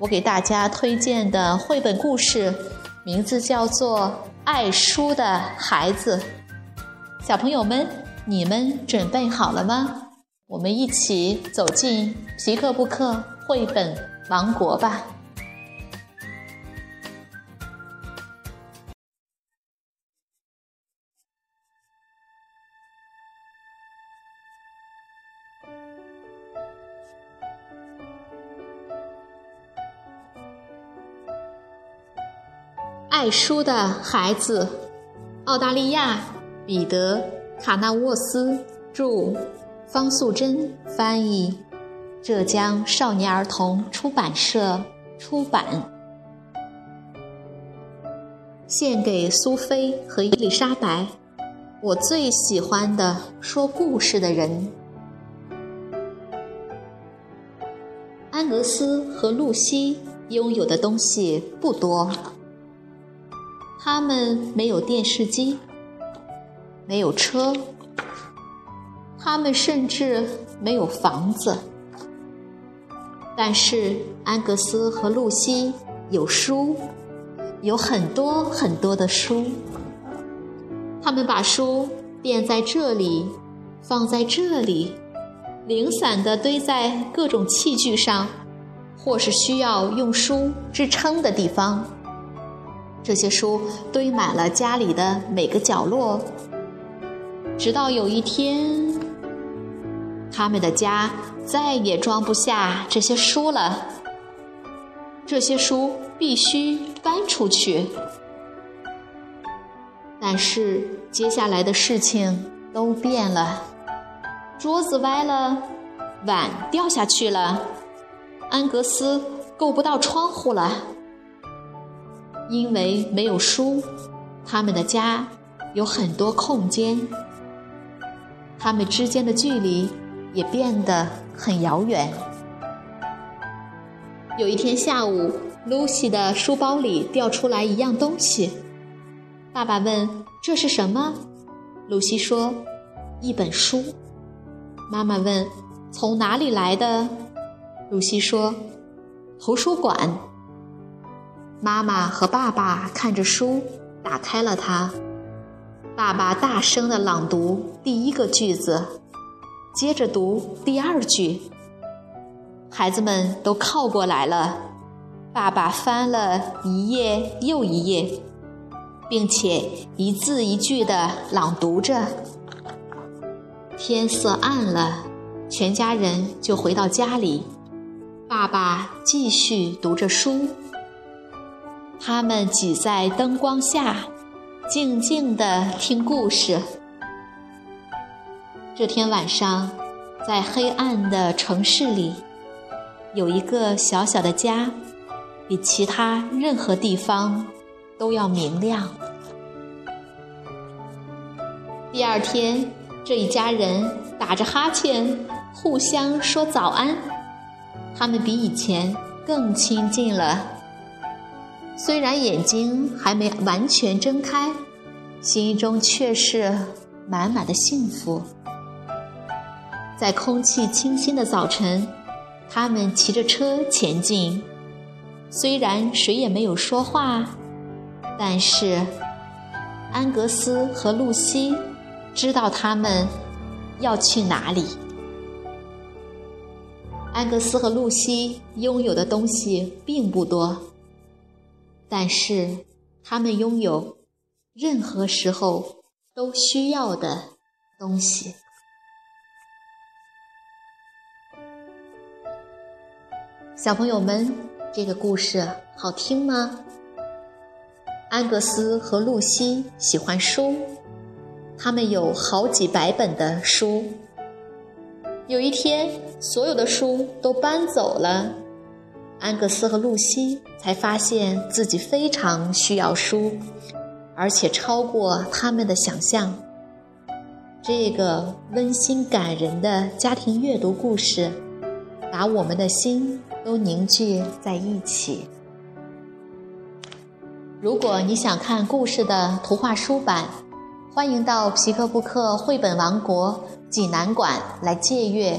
我给大家推荐的绘本故事，名字叫做《爱书的孩子》。小朋友们，你们准备好了吗？我们一起走进皮克布克绘本王国吧。爱书的孩子，澳大利亚，彼得·卡纳沃斯著，方素珍翻译，浙江少年儿童出版社出版。献给苏菲和伊丽莎白，我最喜欢的说故事的人。安格斯和露西拥有的东西不多。他们没有电视机，没有车，他们甚至没有房子。但是安格斯和露西有书，有很多很多的书。他们把书垫在这里，放在这里，零散的堆在各种器具上，或是需要用书支撑的地方。这些书堆满了家里的每个角落，直到有一天，他们的家再也装不下这些书了。这些书必须搬出去。但是接下来的事情都变了：桌子歪了，碗掉下去了，安格斯够不到窗户了。因为没有书，他们的家有很多空间，他们之间的距离也变得很遥远。有一天下午，露西的书包里掉出来一样东西，爸爸问：“这是什么？”露西说：“一本书。”妈妈问：“从哪里来的？”露西说：“图书馆。”妈妈和爸爸看着书，打开了它。爸爸大声的朗读第一个句子，接着读第二句。孩子们都靠过来了。爸爸翻了一页又一页，并且一字一句的朗读着。天色暗了，全家人就回到家里。爸爸继续读着书。他们挤在灯光下，静静地听故事。这天晚上，在黑暗的城市里，有一个小小的家，比其他任何地方都要明亮。第二天，这一家人打着哈欠，互相说早安。他们比以前更亲近了。虽然眼睛还没完全睁开，心中却是满满的幸福。在空气清新的早晨，他们骑着车前进。虽然谁也没有说话，但是安格斯和露西知道他们要去哪里。安格斯和露西拥有的东西并不多。但是，他们拥有任何时候都需要的东西。小朋友们，这个故事好听吗？安格斯和露西喜欢书，他们有好几百本的书。有一天，所有的书都搬走了。安格斯和露西才发现自己非常需要书，而且超过他们的想象。这个温馨感人的家庭阅读故事，把我们的心都凝聚在一起。如果你想看故事的图画书版，欢迎到皮克布克绘本王国济南馆来借阅。